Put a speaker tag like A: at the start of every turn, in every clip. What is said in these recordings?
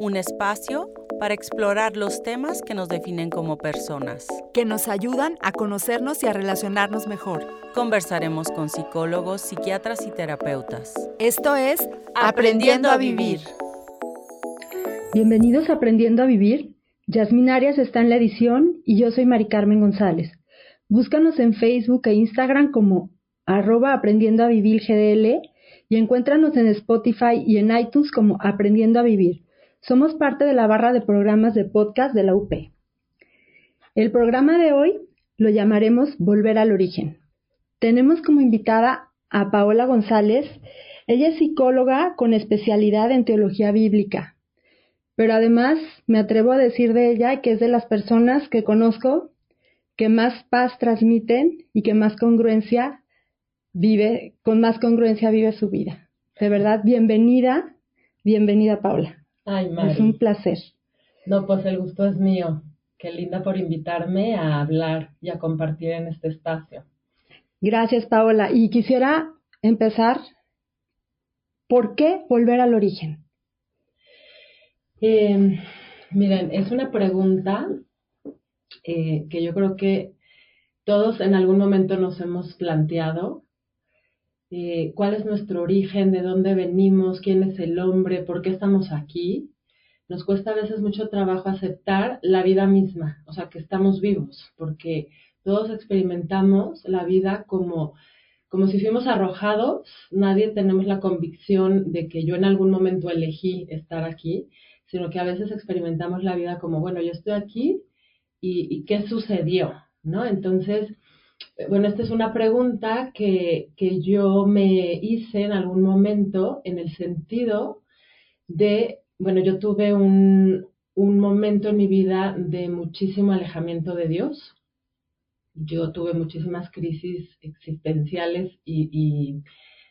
A: un espacio para explorar los temas que nos definen como personas.
B: que nos ayudan a conocernos y a relacionarnos mejor.
A: Conversaremos con psicólogos, psiquiatras y terapeutas.
B: Esto es Aprendiendo a Vivir.
C: Bienvenidos a Aprendiendo a Vivir. Yasmin Arias está en la edición y yo soy Mari Carmen González. Búscanos en Facebook e Instagram como arroba aprendiendo a vivir GDL y encuéntranos en Spotify y en iTunes como Aprendiendo a Vivir. Somos parte de la barra de programas de podcast de la UP. El programa de hoy lo llamaremos Volver al Origen. Tenemos como invitada a Paola González. Ella es psicóloga con especialidad en teología bíblica. Pero además me atrevo a decir de ella que es de las personas que conozco que más paz transmiten y que más congruencia vive, con más congruencia vive su vida. De verdad, bienvenida, bienvenida Paola.
D: Ay, Mari.
C: Es un placer.
D: No, pues el gusto es mío. Qué linda por invitarme a hablar y a compartir en este espacio.
C: Gracias Paola. Y quisiera empezar, ¿por qué volver al origen?
D: Eh, miren, es una pregunta eh, que yo creo que todos en algún momento nos hemos planteado. Eh, ¿Cuál es nuestro origen? ¿De dónde venimos? ¿Quién es el hombre? ¿Por qué estamos aquí? Nos cuesta a veces mucho trabajo aceptar la vida misma, o sea, que estamos vivos, porque todos experimentamos la vida como, como si fuimos arrojados, nadie tenemos la convicción de que yo en algún momento elegí estar aquí, sino que a veces experimentamos la vida como, bueno, yo estoy aquí y, y qué sucedió, ¿no? Entonces, bueno, esta es una pregunta que, que yo me hice en algún momento en el sentido de, bueno, yo tuve un, un momento en mi vida de muchísimo alejamiento de Dios. Yo tuve muchísimas crisis existenciales y, y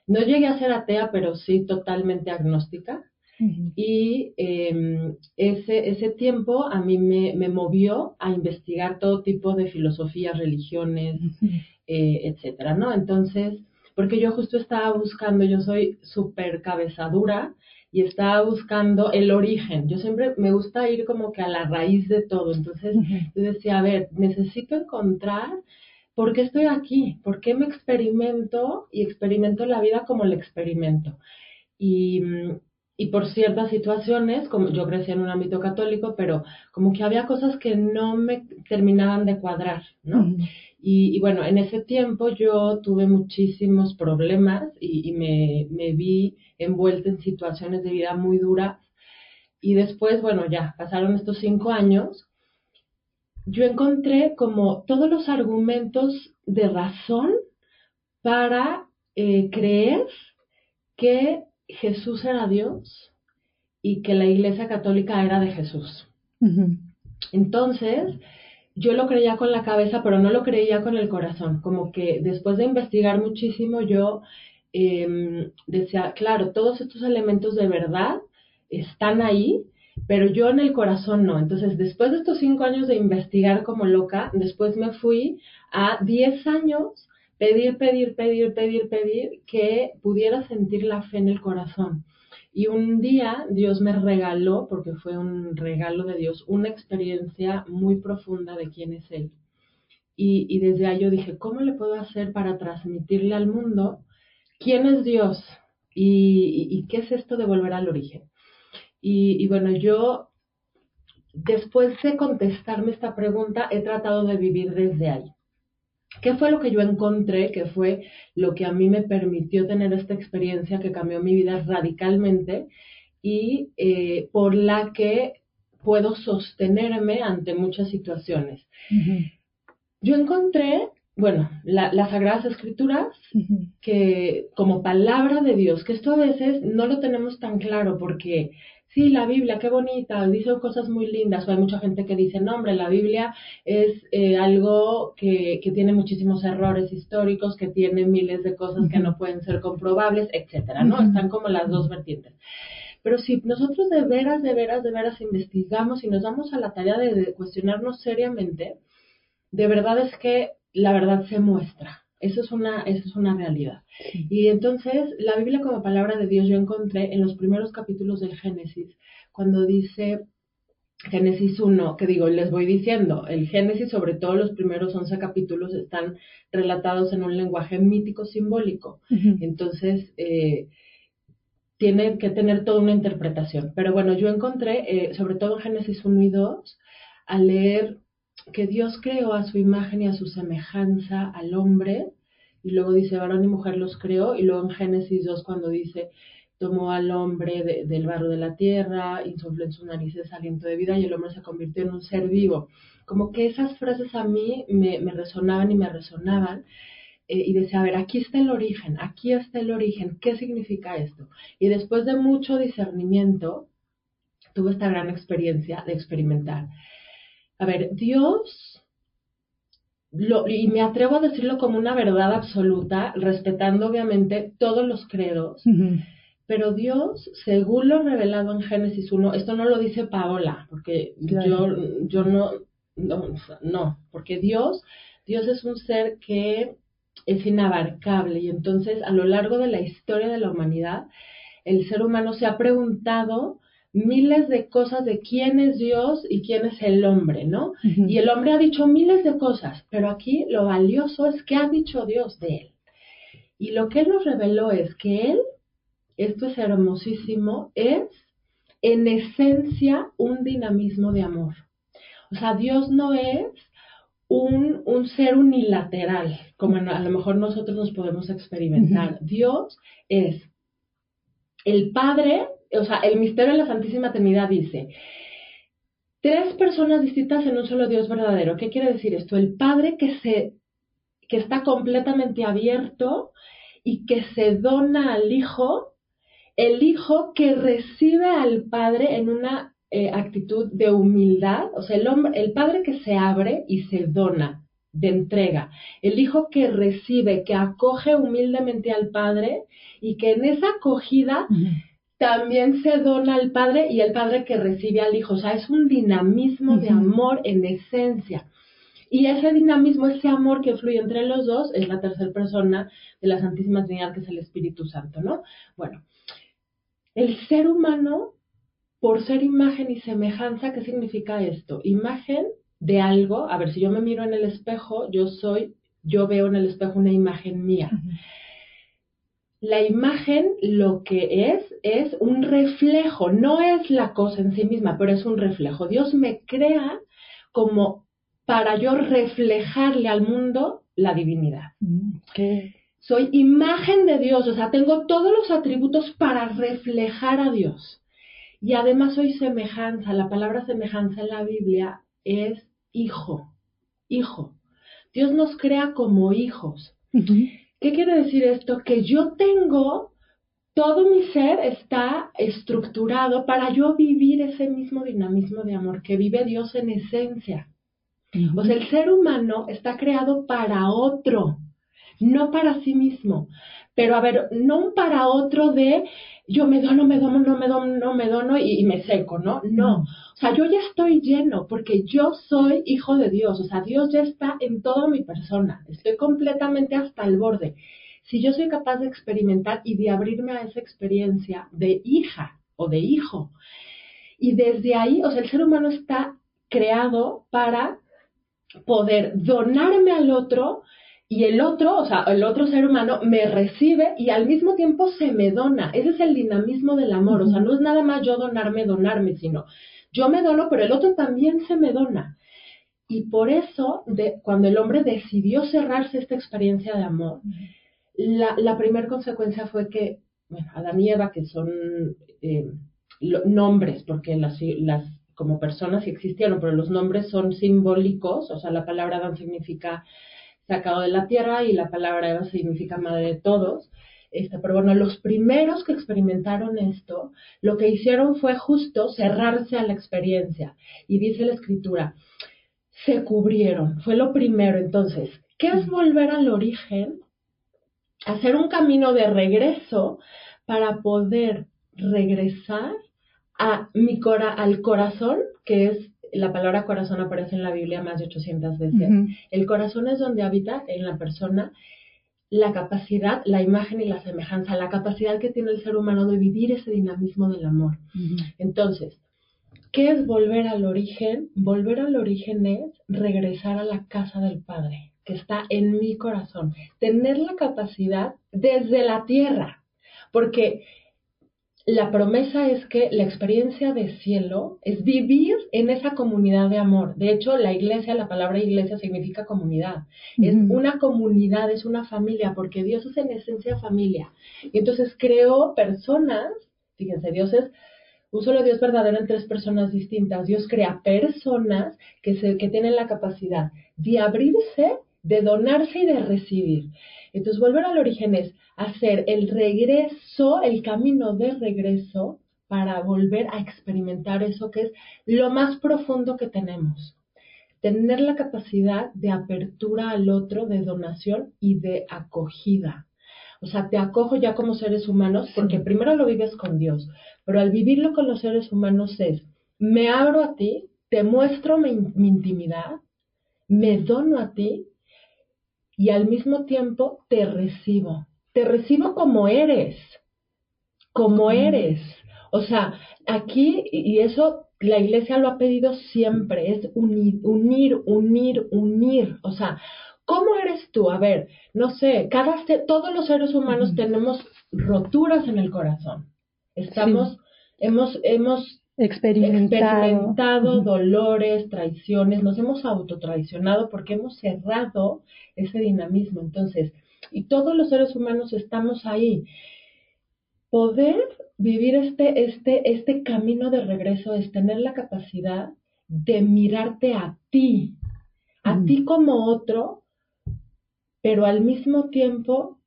D: no llegué a ser atea, pero sí totalmente agnóstica. Y eh, ese, ese tiempo a mí me, me, movió a investigar todo tipo de filosofías, religiones, eh, etcétera, ¿no? Entonces, porque yo justo estaba buscando, yo soy súper cabezadura y estaba buscando el origen. Yo siempre me gusta ir como que a la raíz de todo. Entonces, yo decía, a ver, necesito encontrar por qué estoy aquí, por qué me experimento y experimento la vida como la experimento. Y, y por ciertas situaciones, como yo crecí en un ámbito católico, pero como que había cosas que no me terminaban de cuadrar, ¿no? Uh -huh. y, y, bueno, en ese tiempo yo tuve muchísimos problemas y, y me, me, vi envuelta en situaciones de vida muy duras. Y después, bueno, ya pasaron estos cinco años, yo encontré como todos los argumentos de razón para eh, creer que Jesús era Dios y que la Iglesia Católica era de Jesús. Uh -huh. Entonces, yo lo creía con la cabeza, pero no lo creía con el corazón. Como que después de investigar muchísimo, yo eh, decía, claro, todos estos elementos de verdad están ahí, pero yo en el corazón no. Entonces, después de estos cinco años de investigar como loca, después me fui a diez años pedir, pedir, pedir, pedir, pedir que pudiera sentir la fe en el corazón. Y un día Dios me regaló, porque fue un regalo de Dios, una experiencia muy profunda de quién es Él. Y, desde ahí yo dije, ¿cómo le puedo hacer para transmitirle al mundo quién es Dios? Y qué es esto de volver al origen. Y, y bueno, yo después de contestarme esta pregunta, he tratado de vivir desde ahí. ¿Qué fue lo que yo encontré? Que fue lo que a mí me permitió tener esta experiencia que cambió mi vida radicalmente y eh, por la que puedo sostenerme ante muchas situaciones. Uh -huh. Yo encontré, bueno, la, las Sagradas Escrituras, uh -huh. que como palabra de Dios, que esto a veces no lo tenemos tan claro porque sí, la Biblia, qué bonita, dice cosas muy lindas, o hay mucha gente que dice, no, hombre, la Biblia es eh, algo que, que, tiene muchísimos errores históricos, que tiene miles de cosas que no pueden ser comprobables, etcétera, ¿no? Están como las dos vertientes. Pero si nosotros de veras, de veras, de veras investigamos y nos damos a la tarea de cuestionarnos seriamente, de verdad es que la verdad se muestra. Eso es una, eso es una realidad. Y entonces, la Biblia como palabra de Dios yo encontré en los primeros capítulos del Génesis, cuando dice Génesis 1, que digo, les voy diciendo, el Génesis, sobre todo los primeros 11 capítulos, están relatados en un lenguaje mítico simbólico. Entonces, eh, tiene que tener toda una interpretación. Pero bueno, yo encontré, eh, sobre todo en Génesis 1 y 2, al leer que Dios creó a su imagen y a su semejanza al hombre, y luego dice varón y mujer los creó, y luego en Génesis 2 cuando dice tomó al hombre del barro de la tierra, insufló en sus narices aliento de vida y el hombre se convirtió en un ser vivo. Como que esas frases a mí me, resonaban y me resonaban. Eh, y decía, a ver, aquí está el origen, aquí está el origen, ¿qué significa esto? Y después de mucho discernimiento, tuve esta gran experiencia de experimentar a ver, Dios, y me atrevo a decirlo como una verdad absoluta, respetando obviamente todos los credos, pero Dios, según lo revelado en Génesis 1, esto no lo dice Paola, porque yo, yo no, no, no, porque Dios, Dios es un ser que es inabarcable y entonces a lo largo de la historia de la humanidad, el ser humano se ha preguntado miles de cosas de quién es Dios y quién es el hombre, ¿no? Y el hombre ha dicho miles de cosas, pero aquí lo valioso es que ha dicho Dios de él. Y lo que él nos reveló es que él, esto es hermosísimo, es en esencia un dinamismo de amor. O sea, Dios no es un, un ser unilateral, como a lo mejor nosotros nos podemos experimentar. Dios es el Padre o sea, el misterio de la Santísima Trinidad dice, tres personas distintas en un solo Dios verdadero. ¿Qué quiere decir esto? El Padre que se que está completamente abierto y que se dona al Hijo, el Hijo que recibe al Padre en una eh, actitud de humildad, o sea, el, hombre, el Padre que se abre y se dona de entrega, el Hijo que recibe, que acoge humildemente al Padre y que en esa acogida también se dona al Padre y el Padre que recibe al Hijo. O sea, es un dinamismo de amor en esencia. Y ese dinamismo, ese amor que fluye entre los dos, es la tercera persona de la Santísima Trinidad, que es el Espíritu Santo, ¿no? Bueno, el ser humano, por ser imagen y semejanza, ¿qué significa esto? Imagen de algo, a ver, si yo me miro en el espejo, yo soy, yo veo en el espejo una imagen mía la imagen lo que es es un reflejo, no es la cosa en sí misma, pero es un reflejo. Dios me crea como para yo reflejarle al mundo la divinidad. Mm, soy imagen de Dios, o sea, tengo todos los atributos para reflejar a Dios. Y además soy semejanza, la palabra semejanza en la Biblia es hijo, hijo. Dios nos crea como hijos. ¿Qué quiere decir esto? Que yo tengo, todo mi ser está estructurado para yo vivir ese mismo dinamismo de amor que vive Dios en esencia. O sea, el ser humano está creado para otro, no para sí mismo. Pero a ver, no un para otro de yo me dono, me dono, no me dono, no me dono y, me seco, ¿no? No. O sea, yo ya estoy lleno porque yo soy hijo de Dios. O sea, Dios ya está en toda mi persona. Estoy completamente hasta el borde. Si yo soy capaz de experimentar y de abrirme a esa experiencia de hija o de hijo, y desde ahí, o sea, el ser humano está creado para poder donarme al otro y el otro, o sea, el otro ser humano me recibe y al mismo tiempo se me dona. Ese es el dinamismo del amor, o sea, no es nada más yo donarme, donarme, sino yo me dono, pero el otro también se me dona. Y por eso, de, cuando el hombre decidió cerrarse esta experiencia de amor, la, la primera consecuencia fue que, bueno, Adán y Eva, que son eh, nombres, porque las, las como personas sí existieron, pero los nombres son simbólicos, o sea, la palabra Adán significa sacado de la tierra y la palabra Eva significa madre de todos. Este, pero bueno, los primeros que experimentaron esto, lo que hicieron fue justo cerrarse a la experiencia. Y dice la escritura, se cubrieron, fue lo primero. Entonces, ¿qué es volver al origen? Hacer un camino de regreso para poder regresar a mi cora al corazón, que es la palabra corazón aparece en la Biblia más de 800 veces. El corazón es donde habita en la persona la capacidad, la imagen y la semejanza, la capacidad que tiene el ser humano de vivir ese dinamismo del amor. Entonces, ¿qué es volver al origen? Volver al origen es regresar a la casa del Padre, que está en mi corazón, tener la capacidad desde la tierra, porque la promesa es que la experiencia de cielo es vivir en esa comunidad de amor. De hecho, la iglesia, la palabra iglesia significa comunidad. Es una comunidad, es una familia, porque Dios es en esencia familia. Y entonces creó personas, fíjense, Dios es un solo Dios verdadero en tres personas distintas. Dios crea personas que, se, que tienen la capacidad de abrirse, de donarse y de recibir. Entonces, volver al origen es hacer el regreso, el camino de regreso para volver a experimentar eso que es lo más profundo que tenemos. Tener la capacidad de apertura al otro, de donación y de acogida. O sea, te acojo ya como seres humanos porque primero lo vives con Dios, pero al vivirlo con los seres humanos es, me abro a ti, te muestro mi, mi intimidad, me dono a ti y al mismo tiempo te recibo te recibo como eres, como eres. O sea, aquí, y eso la iglesia lo ha pedido siempre, es unir, unir, unir, unir. O sea, ¿cómo eres tú? A ver, no sé, cada todos los seres humanos tenemos roturas en el corazón. Estamos, hemos, hemos experimentado, dolores, traiciones, nos hemos autotraicionado porque hemos cerrado ese dinamismo. Entonces, y todos los seres humanos estamos ahí. Poder vivir este, este, este camino de regreso es tener la capacidad de mirarte a ti, a ti como otro, pero al mismo tiempo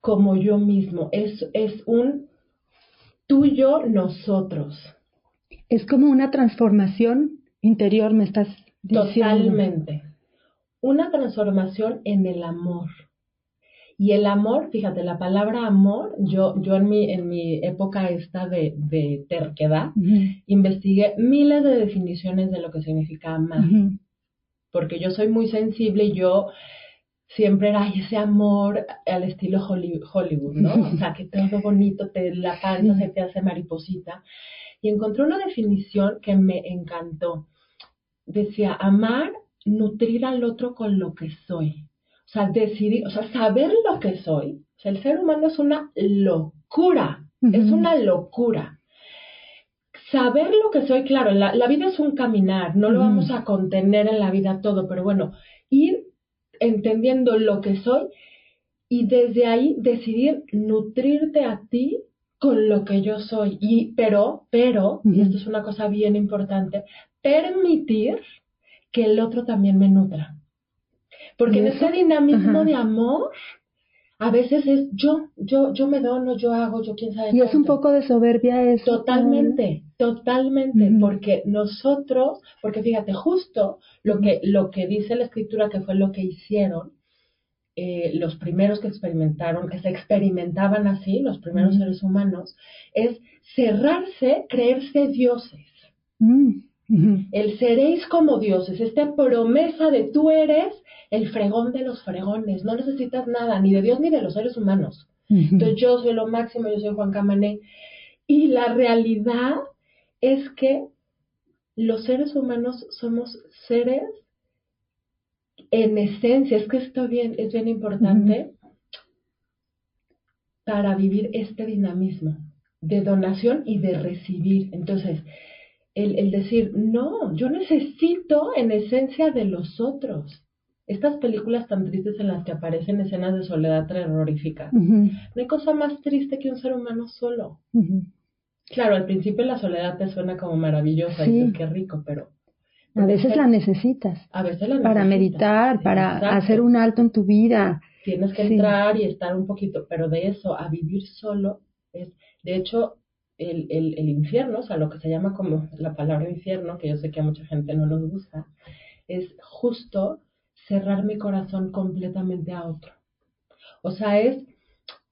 D: como yo mismo. Es, es un tuyo nosotros.
C: Es como una transformación interior, me estás diciendo.
D: Totalmente. Una transformación en el amor. Y el amor, fíjate, la palabra amor, yo, yo en mi, en mi época esta de, de terquedad, investigué miles de definiciones de lo que significa amar. Porque yo soy muy sensible y yo siempre era ese amor al estilo Hollywood, ¿no? O sea, que todo bonito, te, la panza se te hace mariposita. Y encontré una definición que me encantó. Decía, amar, nutrir al otro con lo que soy. O sea, decidir, o sea, saber lo que soy. O sea, el ser humano es una locura, es una locura. Saber lo que soy, claro, la, vida es un caminar, no lo vamos a contener en la vida todo, pero bueno, ir entendiendo lo que soy y desde ahí decidir nutrirte a ti con lo que yo soy. Y, pero, pero, y esto es una cosa bien importante, permitir que el otro también me nutra. Porque en ese dinamismo de amor, a veces es yo, yo, yo me dono, yo hago, yo quién sabe.
C: Y es un poco de soberbia eso.
D: Totalmente, totalmente, porque nosotros, porque fíjate, justo lo que, lo que dice la escritura que fue lo que hicieron eh, los primeros que experimentaron, que se experimentaban así, los primeros seres humanos, es cerrarse, creerse dioses. Mm. El seréis como dioses, esta promesa de tú eres el fregón de los fregones, no necesitas nada, ni de Dios ni de los seres humanos. Entonces yo soy lo máximo, yo soy Juan Camané. Y la realidad es que los seres humanos somos seres en esencia, es que esto bien, es bien importante para vivir este dinamismo de donación y de recibir. Entonces, el, decir, no, yo necesito en esencia de los otros. Estas películas tan tristes en las que aparecen escenas de soledad terrorífica. No hay cosa más triste que un ser humano solo. Claro, al principio la soledad te suena como maravillosa y qué rico, pero
C: A veces la necesitas.
D: A veces la
C: Para
D: necesitas.
C: meditar, para
D: Exacto.
C: hacer un alto en tu vida.
D: Tienes que
C: Sí.
D: entrar y estar un poquito, pero de eso a vivir solo es, de hecho, el, el, el infierno, o sea, lo que se llama como la palabra infierno, que yo sé que a mucha gente no nos gusta, es justo cerrar mi corazón completamente a otro. O sea, es,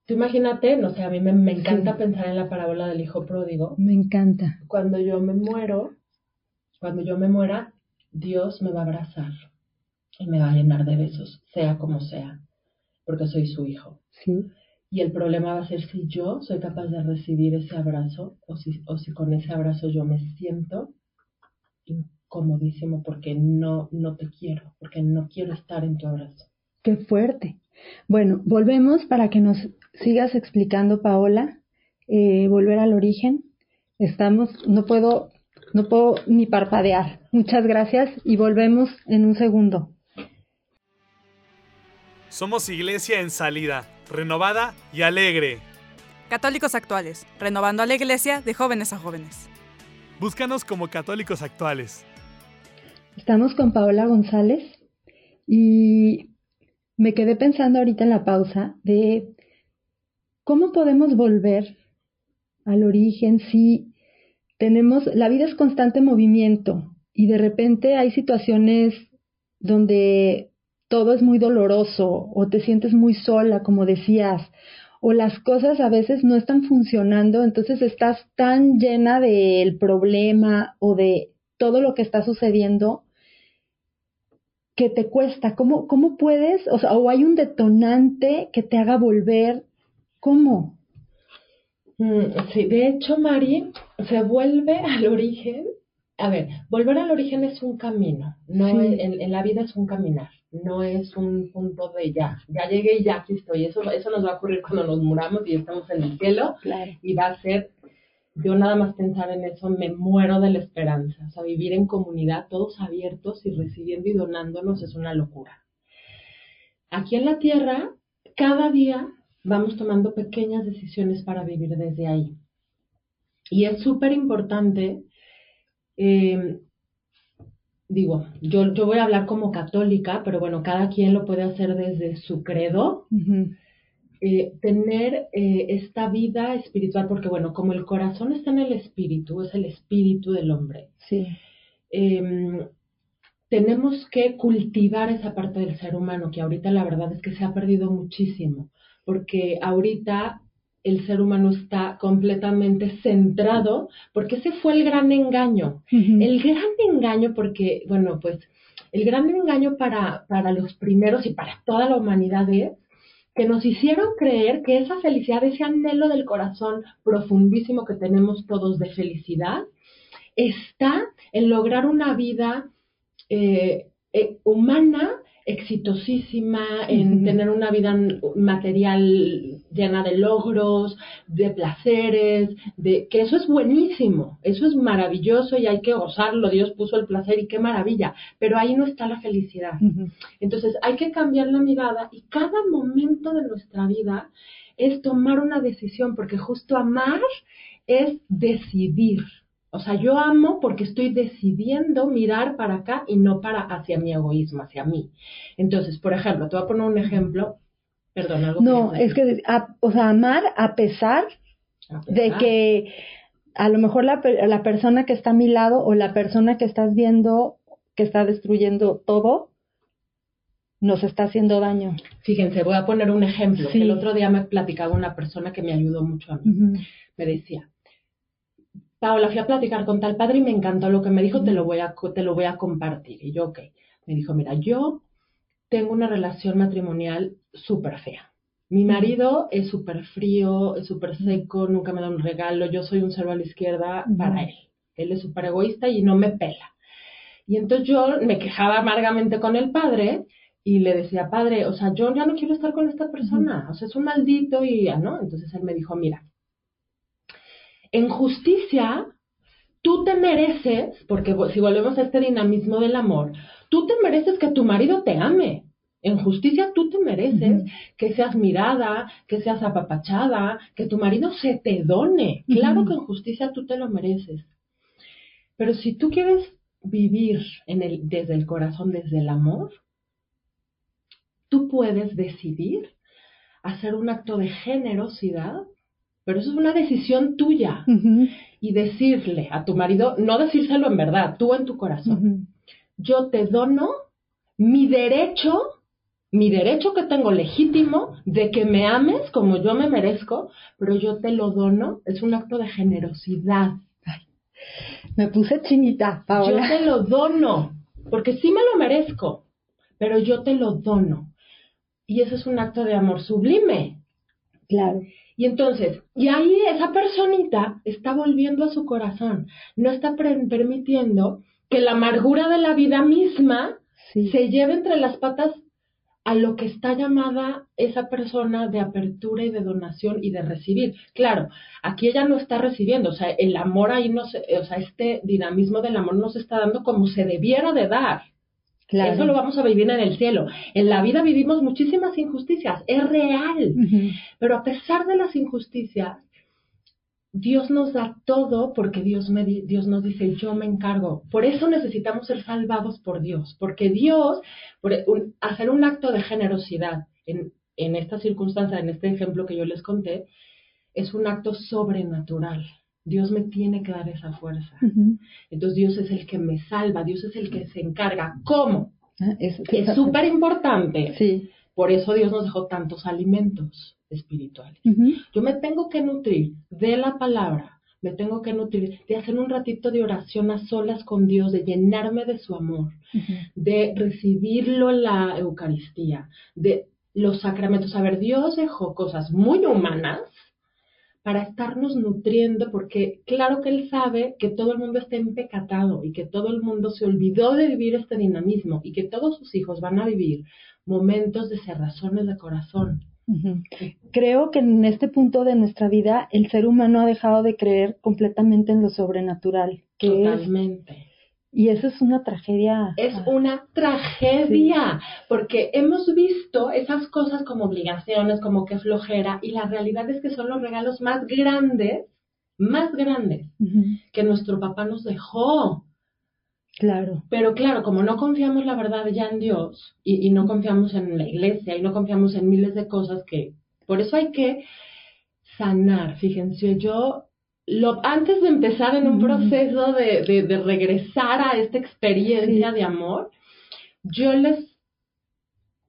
D: tú imagínate, no sé, a mí me, me encanta
C: Sí.
D: pensar en la parábola del hijo pródigo,
C: Me encanta.
D: cuando yo me muero, cuando yo me muera, Dios me va a abrazar y me va a llenar de besos, sea como sea, porque soy su hijo.
C: Sí.
D: Y el problema va a ser si yo soy capaz de recibir ese abrazo o si, o si con ese abrazo yo me siento incomodísimo porque no, no te quiero, porque no quiero estar en tu abrazo.
C: Qué fuerte. Bueno, volvemos para que nos sigas explicando, Paola. Eh, volver al origen. Estamos, no puedo, no puedo ni parpadear. Muchas gracias y volvemos en un segundo.
E: Somos iglesia en salida, renovada y alegre.
B: Católicos actuales, renovando a la iglesia de jóvenes a jóvenes.
E: Búscanos como católicos actuales.
C: Estamos con Paola González y me quedé pensando ahorita en la pausa de cómo podemos volver al origen si tenemos, la vida es constante movimiento y de repente hay situaciones donde todo es muy doloroso o te sientes muy sola, como decías, o las cosas a veces no están funcionando, entonces estás tan llena del problema o de todo lo que está sucediendo que te cuesta. ¿Cómo, cómo puedes? O sea, o hay un detonante que te haga volver. ¿Cómo?
D: Mm, Sí, de hecho, Mari, se vuelve al origen. A ver, volver al origen es un camino, no
C: Sí.
D: es- en, en la vida es un caminar, no es un punto de ya, ya llegué y ya aquí estoy. Eso, eso nos va a ocurrir cuando nos muramos y estamos en el cielo
C: Claro.
D: y va a ser, yo nada más pensar en eso, me muero de la esperanza. O sea, vivir en comunidad, todos abiertos y recibiendo y donándonos es una locura. Aquí en la tierra, cada día vamos tomando pequeñas decisiones para vivir desde ahí. Y es súper importante, eh, digo, yo, yo voy a hablar como católica, pero bueno, cada quien lo puede hacer desde su credo eh, tener eh, esta vida espiritual, porque bueno, como el corazón está en el espíritu, es el espíritu del hombre,
C: Sí.
D: eh, tenemos que cultivar esa parte del ser humano, que ahorita la verdad es que se ha perdido muchísimo, porque ahorita el ser humano está completamente centrado, porque ese fue el gran engaño. El gran engaño, porque, bueno, pues el gran engaño para, para los primeros y para toda la humanidad es que nos hicieron creer que esa felicidad, ese anhelo del corazón profundísimo que tenemos todos de felicidad, está en lograr una vida eh, eh, humana exitosísima, en tener una vida material llena de logros, de placeres, de que eso es buenísimo, eso es maravilloso y hay que gozarlo, Dios puso el placer y qué maravilla, pero ahí no está la felicidad. Entonces hay que cambiar la mirada y cada momento de nuestra vida es tomar una decisión, porque justo amar es decidir. O sea, yo amo porque estoy decidiendo mirar para acá y no para hacia mi egoísmo, hacia mí. Entonces, por ejemplo, te voy a poner un ejemplo. Perdón, algo
C: No, es que, a- o sea, amar a pesar de que a lo mejor la, per- la persona que está a mi lado o la persona que estás viendo que está destruyendo todo nos está haciendo daño.
D: Fíjense, voy a poner un ejemplo.
C: Sí.
D: El otro día me platicaba una persona que me ayudó mucho a mí. Me decía, Paola, fui a platicar con tal padre y me encantó lo que me dijo, te lo voy a, te lo voy a compartir. Y yo, ok. Me dijo, mira, yo tengo una relación matrimonial súper fea. Mi marido es súper frío, es súper seco, nunca me da un regalo, yo soy un cero a la izquierda para él. Él es súper egoísta y no me pela. Y entonces yo me quejaba amargamente con el padre y le decía, padre, o sea, yo ya no quiero estar con esta persona, o sea, es un maldito y ya, ¿no? Entonces él me dijo, mira, en justicia, tú te mereces, porque si volvemos a este dinamismo del amor, tú te mereces que tu marido te ame. En justicia tú te mereces que seas mirada, que seas apapachada, que tu marido se te done. Claro que en justicia tú te lo mereces. Pero si tú quieres vivir en el, desde el corazón, desde el amor, tú puedes decidir hacer un acto de generosidad, pero eso es una decisión tuya. Y decirle a tu marido, no decírselo en verdad, tú en tu corazón, yo te dono mi derecho, mi derecho que tengo legítimo de que me ames como yo me merezco, pero yo te lo dono, es un acto de generosidad.
C: me puse chinita, Paola.
D: Yo te lo dono, porque sí me lo merezco, pero yo te lo dono. Y eso es un acto de amor sublime.
C: Claro.
D: Y entonces, y ahí esa personita está volviendo a su corazón, no está permitiendo que la amargura de la vida misma se lleve entre las patas a lo que está llamada esa persona de apertura y de donación y de recibir. Claro, aquí ella no está recibiendo, o sea, el amor ahí no se, o sea, este dinamismo del amor no se está dando como se debiera de dar. Eso lo vamos a vivir en el cielo. En la vida vivimos muchísimas injusticias, es real. Pero a pesar de las injusticias, Dios nos da todo porque Dios, me, Dios nos dice, yo me encargo. Por eso necesitamos ser salvados por Dios, porque Dios, por hacer un acto de generosidad en, en esta circunstancia, en este ejemplo que yo les conté, es un acto sobrenatural. Dios me tiene que dar esa fuerza. Entonces Dios es el que me salva, Dios es el que se encarga. ¿Cómo? Ah, es súper importante.
C: Sí.
D: Por eso Dios nos dejó tantos alimentos espirituales. Yo me tengo que nutrir de la palabra, me tengo que nutrir de hacer un ratito de oración a solas con Dios, de llenarme de su amor, de recibirlo en la Eucaristía, de los sacramentos. A ver, Dios dejó cosas muy humanas para estarnos nutriendo, porque claro que Él sabe que todo el mundo está empecatado y que todo el mundo se olvidó de vivir este dinamismo y que todos sus hijos van a vivir momentos de cerrazones de corazón.
C: Creo que en este punto de nuestra vida el ser humano ha dejado de creer completamente en lo sobrenatural. Que
D: Totalmente.
C: Y eso es una tragedia.
D: Es ah. una tragedia, porque hemos visto esas cosas como obligaciones, como que flojera, y la realidad es que son los regalos más grandes, más grandes, que nuestro papá nos dejó.
C: Claro.
D: Pero claro, como no confiamos la verdad ya en Dios, y, y no confiamos en la iglesia, y no confiamos en miles de cosas que, por eso hay que sanar. Fíjense, yo lo, antes de empezar en un proceso de, de, regresar a esta experiencia de amor, yo les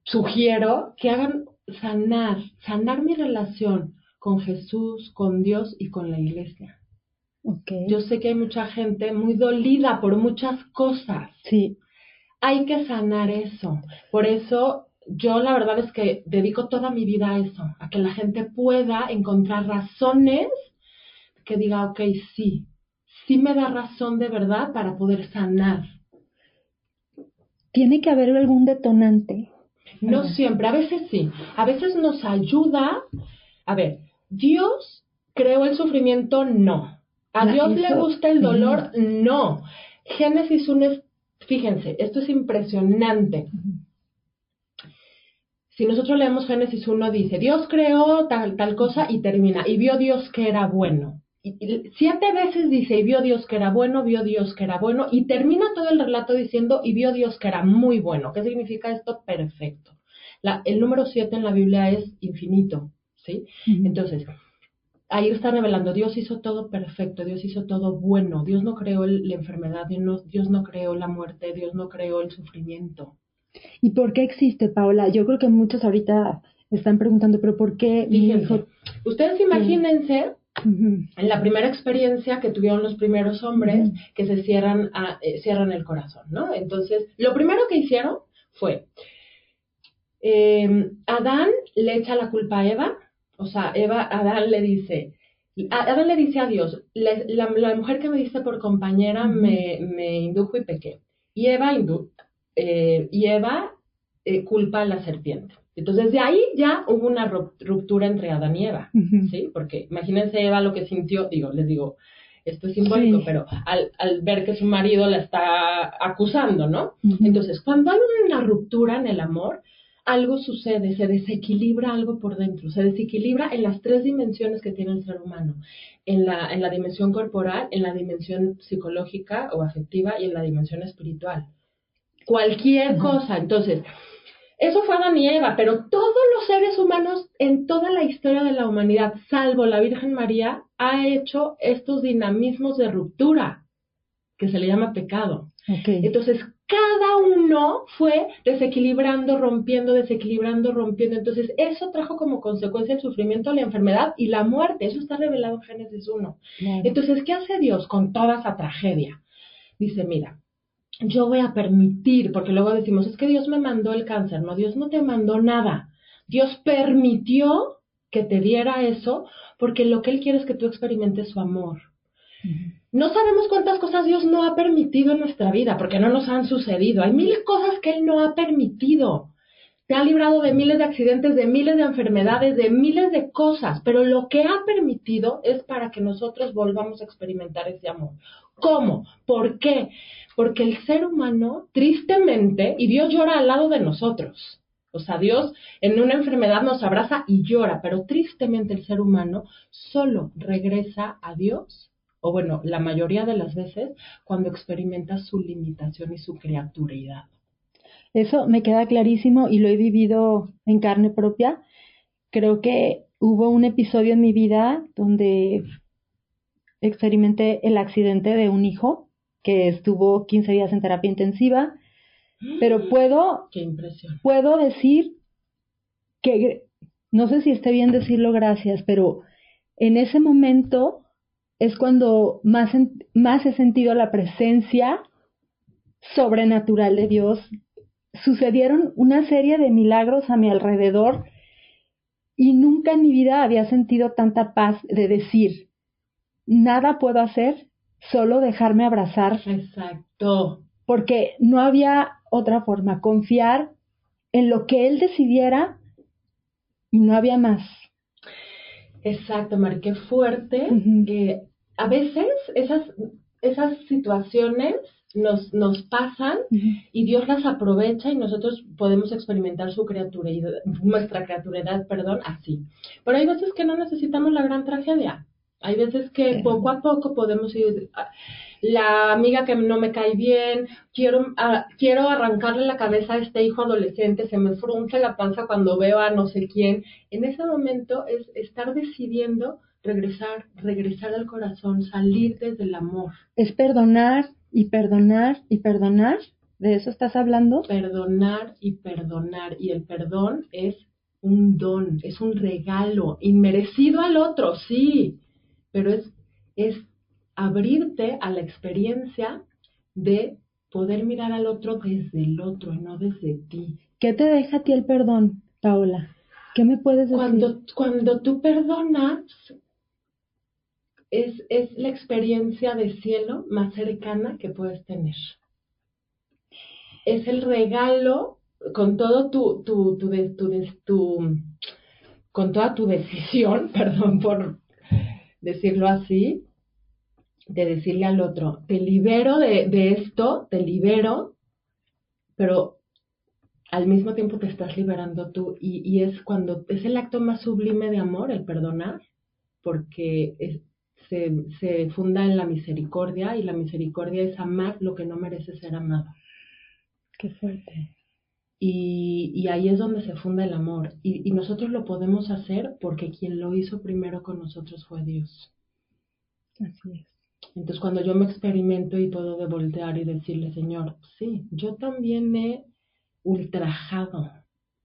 D: sugiero que hagan sanar, sanar mi relación con Jesús, con Dios y con la iglesia.
C: Okay.
D: Yo sé que hay mucha gente muy dolida por muchas cosas.
C: Sí.
D: Hay que sanar eso. Por eso yo la verdad es que dedico toda mi vida a eso, a que la gente pueda encontrar razones que diga, ok, sí, sí me da razón de verdad para poder sanar.
C: Tiene que haber algún detonante.
D: No siempre, a veces sí. A veces nos ayuda. A ver, Dios creó el sufrimiento, no. A Dios le gusta el dolor, no. Génesis 1 es, fíjense, esto es impresionante. Si nosotros leemos Génesis 1, dice, Dios creó tal, tal cosa y termina, y vio Dios que era bueno siete veces dice, y vio Dios que era bueno, vio Dios que era bueno, y termina todo el relato diciendo, y vio Dios que era muy bueno. ¿Qué significa esto? Perfecto. el número siete en la Biblia es infinito, ¿sí? Entonces, ahí está revelando, Dios hizo todo perfecto, Dios hizo todo bueno, Dios no creó la enfermedad, Dios no, Dios no creó la muerte, Dios no creó el sufrimiento.
C: ¿Y por qué existe, Paola? Yo creo que muchos ahorita están preguntando, pero ¿por qué?
D: ustedes imagínense en la primera experiencia que tuvieron los primeros hombres que se cierran, eh, cierran el corazón, ¿no? Entonces, lo primero que hicieron fue, em, Adán le echa la culpa a Eva, o sea, Eva, Adán le dice, Adán le dice a Dios, la, mujer que me diste por compañera me, me, indujo y pequé. Y Eva, eh, y Eva eh, culpa a la serpiente. Entonces, de ahí ya hubo una ruptura entre Adán y Eva, ¿sí? Porque imagínense Eva lo que sintió, digo, les digo, esto es simbólico, pero al, al, ver que su marido la está acusando, ¿no? Entonces, cuando hay una ruptura en el amor, algo sucede, se desequilibra algo por dentro, se desequilibra en las tres dimensiones que tiene el ser humano, en la, en la dimensión corporal, en la dimensión psicológica o afectiva y en la dimensión espiritual. Cualquier cosa. Entonces, eso fue Adán y Eva, pero todos los seres humanos en toda la historia de la humanidad, salvo la Virgen María, ha hecho estos dinamismos de ruptura, que se le llama pecado. Entonces, cada uno fue desequilibrando, rompiendo, desequilibrando, rompiendo. Entonces, eso trajo como consecuencia el sufrimiento, la enfermedad y la muerte. Eso está revelado en Génesis 1. Entonces, ¿qué hace Dios con toda esa tragedia? Dice, mira, yo voy a permitir, porque luego decimos, es que Dios me mandó el cáncer. No, Dios no te mandó nada. Dios permitió que te diera eso porque lo que Él quiere es que tú experimentes su amor. No sabemos cuántas cosas Dios no ha permitido en nuestra vida, porque no nos han sucedido. Hay mil cosas que Él no ha permitido. Te ha librado de miles de accidentes, de miles de enfermedades, de miles de cosas, pero lo que ha permitido es para que nosotros volvamos a experimentar ese amor. ¿Cómo? ¿Por qué? Porque el ser humano, tristemente, y Dios llora al lado de nosotros. O sea, Dios en una enfermedad nos abraza y llora, pero tristemente el ser humano solo regresa a Dios o bueno, la mayoría de las veces, cuando experimenta su limitación y su criaturidad.
C: Eso me queda clarísimo y lo he vivido en carne propia. Creo que hubo un episodio en mi vida donde experimenté el accidente de un hijo que estuvo 15 días en terapia intensiva, pero puedo,
D: Qué impresión.
C: puedo decir que, no sé si esté bien decirlo gracias, pero en ese momento es cuando más, más he sentido la presencia sobrenatural de Dios. Sucedieron una serie de milagros a mi alrededor y nunca en mi vida había sentido tanta paz de decir, nada puedo hacer, solo dejarme abrazar.
D: Exacto.
C: Porque no había otra forma, confiar en lo que Él decidiera y no había más.
D: Exacto, Mar, qué fuerte. Eh, a veces esas, esas situaciones nos, nos pasan y Dios las aprovecha y nosotros podemos experimentar su criaturidad, nuestra criaturidad, perdón, así. Pero hay veces que no necesitamos la gran tragedia. Hay veces que poco a poco podemos ir, ah, la amiga que no me cae bien, quiero, ah, quiero arrancarle la cabeza a este hijo adolescente, se me frunce la panza cuando veo a no sé quién. En ese momento es estar decidiendo regresar, regresar al corazón, salir desde el amor.
C: Es perdonar y perdonar y perdonar. ¿De eso estás hablando?
D: Perdonar y perdonar. Y el perdón es un don, es un regalo, inmerecido al otro, sí, pero es, es abrirte a la experiencia de poder mirar al otro desde el otro y no desde ti.
C: ¿Qué te deja a ti el perdón, Paola? ¿Qué me puedes decir?
D: Cuando, cuando tú perdonas, es, es la experiencia de cielo más cercana que puedes tener. Es el regalo con todo tu, tu, tu, tu, tu, con toda tu decisión, perdón por decirlo así, de decirle al otro, te libero de, esto, te libero, pero al mismo tiempo te estás liberando tú y, y, es cuando es el acto más sublime de amor el perdonar porque se, se, funda en la misericordia y la misericordia es amar lo que no merece ser amado.
C: Qué fuerte.
D: Y, y ahí es donde se funda el amor y, y nosotros lo podemos hacer porque quien lo hizo primero con nosotros fue Dios.
C: Así es.
D: Entonces cuando yo me experimento y puedo de voltear y decirle, Señor, sí, yo también he ultrajado,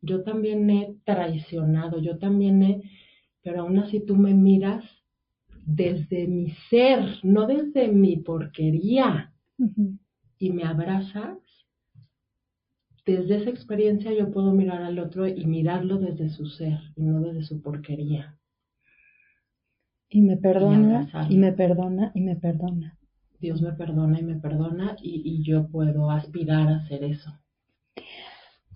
D: yo también he traicionado, yo también he, pero aún así tú me miras desde mi ser, no desde mi porquería, uh -huh. y me abrazas, desde esa experiencia yo puedo mirar al otro y mirarlo desde su ser y no desde su porquería.
C: Y me perdona, y, y me perdona, y me perdona.
D: Dios me perdona y me perdona y, y yo puedo aspirar a hacer eso.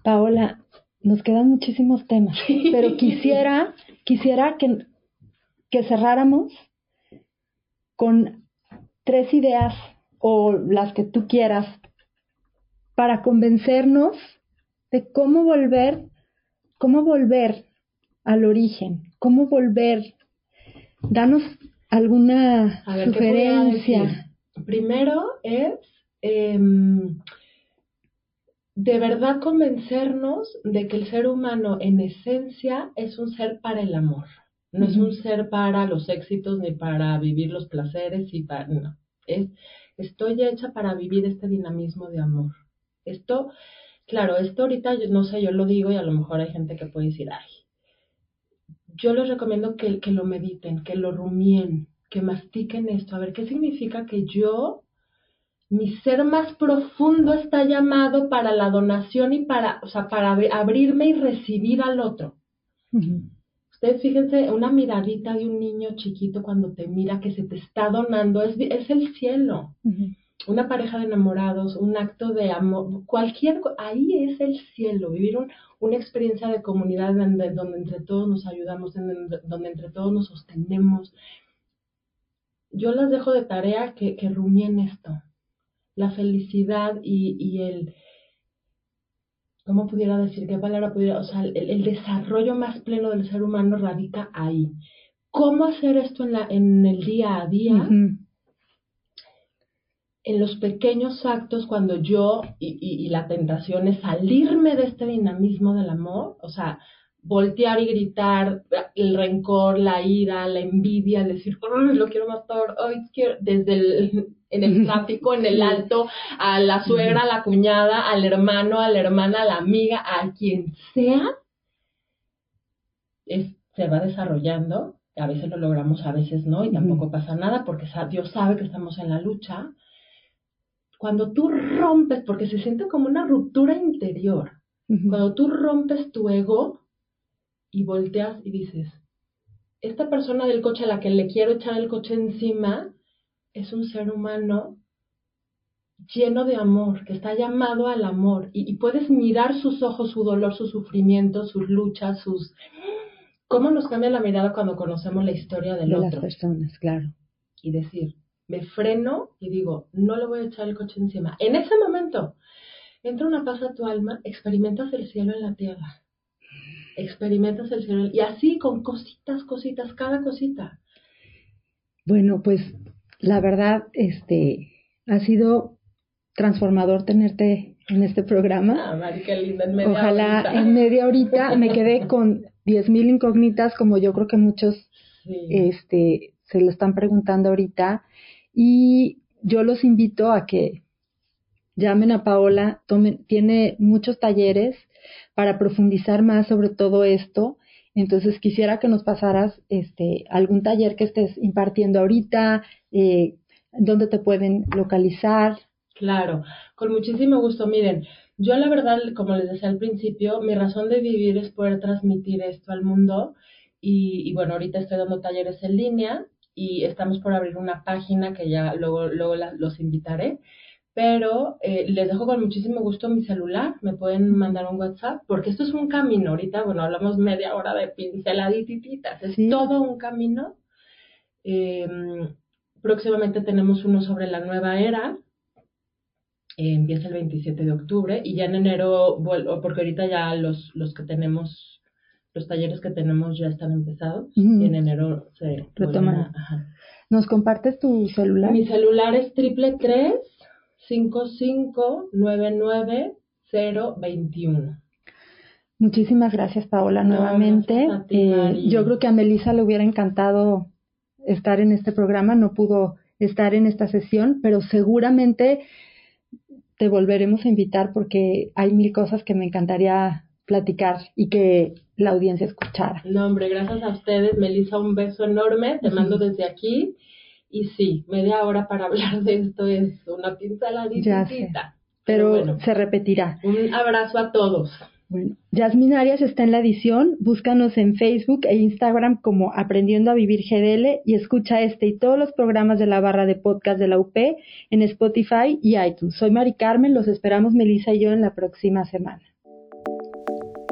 C: Paola, nos quedan muchísimos temas, pero quisiera, quisiera que, que cerráramos con tres ideas o las que tú quieras para convencernos de cómo volver cómo volver al origen, cómo volver, danos alguna
D: A ver, ¿qué
C: sugerencia.
D: Primero es em, de verdad convencernos de que el ser humano en esencia es un ser para el amor. No es un ser para los éxitos ni para vivir los placeres y para no. Es estoy hecha para vivir este dinamismo de amor. Esto, claro, esto ahorita yo- no sé, yo lo digo y a lo mejor hay gente que puede decir, ay, yo les recomiendo que, que lo mediten, que lo rumien, que mastiquen esto, a ver qué significa que yo, mi ser más profundo está llamado para la donación y para, o sea, para ab- abrirme y recibir al otro. Ustedes fíjense, una miradita de un niño chiquito cuando te mira que se te está donando, es, es el cielo. Una pareja de enamorados, un acto de amor, cualquier, ahí es el cielo, vivir un- una experiencia de comunidad donde, donde entre todos nos ayudamos, donde, entre todos nos sostenemos. Yo las dejo de tarea que, que rumien esto, la felicidad y, y el, ¿cómo pudiera decir? ¿Qué palabra pudiera? O sea, el, desarrollo más pleno del ser humano radica ahí. ¿Cómo hacer esto en, la, en el día a día? En los pequeños actos cuando yo y, y- y la tentación es salirme de este dinamismo del amor, o sea, voltear y gritar el rencor, la ira, la envidia, el decir, "Uy, lo quiero quiero", desde el, en el tráfico, en el alto, a la suegra, a la cuñada, al hermano, a la hermana, a la amiga, a quien sea, es- se va desarrollando. A veces lo logramos, a veces no, y tampoco pasa nada porque Dios sabe que estamos en la lucha. Cuando tú rompes, porque se siente como una ruptura interior, cuando tú rompes tu ego y volteas y dices, esta persona del coche a la que le quiero echar el coche encima es un ser humano lleno de amor, que está llamado al amor. Y, y puedes mirar sus ojos, su dolor, su sufrimiento, sus luchas, sus... ¿Cómo nos cambia la mirada cuando conocemos la historia del
C: de las
D: otro?
C: personas, claro.
D: y decir, me freno y digo, no le voy a echar el coche encima. En ese momento, entra una paz a tu alma, experimentas el cielo en la tierra. Experimentas el cielo. Y así con cositas, cositas, cada cosita.
C: Bueno, pues la verdad, este, ha sido transformador tenerte en este programa.
D: Ah, Mari, qué linda, en media
C: Ojalá
D: horita.
C: en media horita me quedé con 10.000 incógnitas, como yo creo que muchos
D: Sí.
C: este, se lo están preguntando ahorita. Y yo los invito a que llamen a Paola, tomen, tiene muchos talleres para profundizar más sobre todo esto. Entonces quisiera que nos pasaras este, algún taller que estés impartiendo ahorita, eh, dónde te pueden localizar.
D: Claro, con muchísimo gusto. Miren, yo la verdad, como les decía al principio, mi razón de vivir es poder transmitir esto al mundo. Y, y bueno, ahorita estoy dando talleres en línea y estamos por abrir una página que ya luego, luego la- los invitaré. Pero eh, les dejo con muchísimo gusto mi celular, me pueden mandar un WhatsApp, porque esto es un camino. Ahorita, bueno, hablamos media hora de pinceladititas, es
C: Sí.
D: todo un camino. Eh, próximamente tenemos uno sobre la nueva era, eh, empieza el 27 de octubre y ya en enero, vuelvo, porque ahorita ya los, los que tenemos, los talleres que tenemos ya están empezados y en enero se
C: Retoman. ¿Nos compartes tu celular?
D: Mi celular es triple tres cinco cinco nueve nueve cero veintiuno.
C: Muchísimas gracias, Paola,
D: No,
C: nuevamente.
D: gracias a ti,
C: Eh, yo creo que a Melissa le hubiera encantado estar en este programa, no pudo estar en esta sesión, pero seguramente te volveremos a invitar porque hay mil cosas que me encantaría platicar y que la audiencia escuchara.
D: No, hombre, gracias a ustedes. Melissa, un beso enorme. Te mando desde aquí. Y sí, media hora para hablar de esto es una pinceladita.
C: Pero
D: bueno,
C: se repetirá.
D: un abrazo a todos.
C: Bueno, Yasmin Arias está en la edición. Búscanos en Facebook e Instagram como Aprendiendo a Vivir GDL y escucha este y todos los programas de la barra de podcast de la UP en Spotify y iTunes. Soy Mari Carmen, los esperamos Melissa y yo en la próxima semana.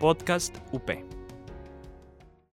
F: Podcast UP.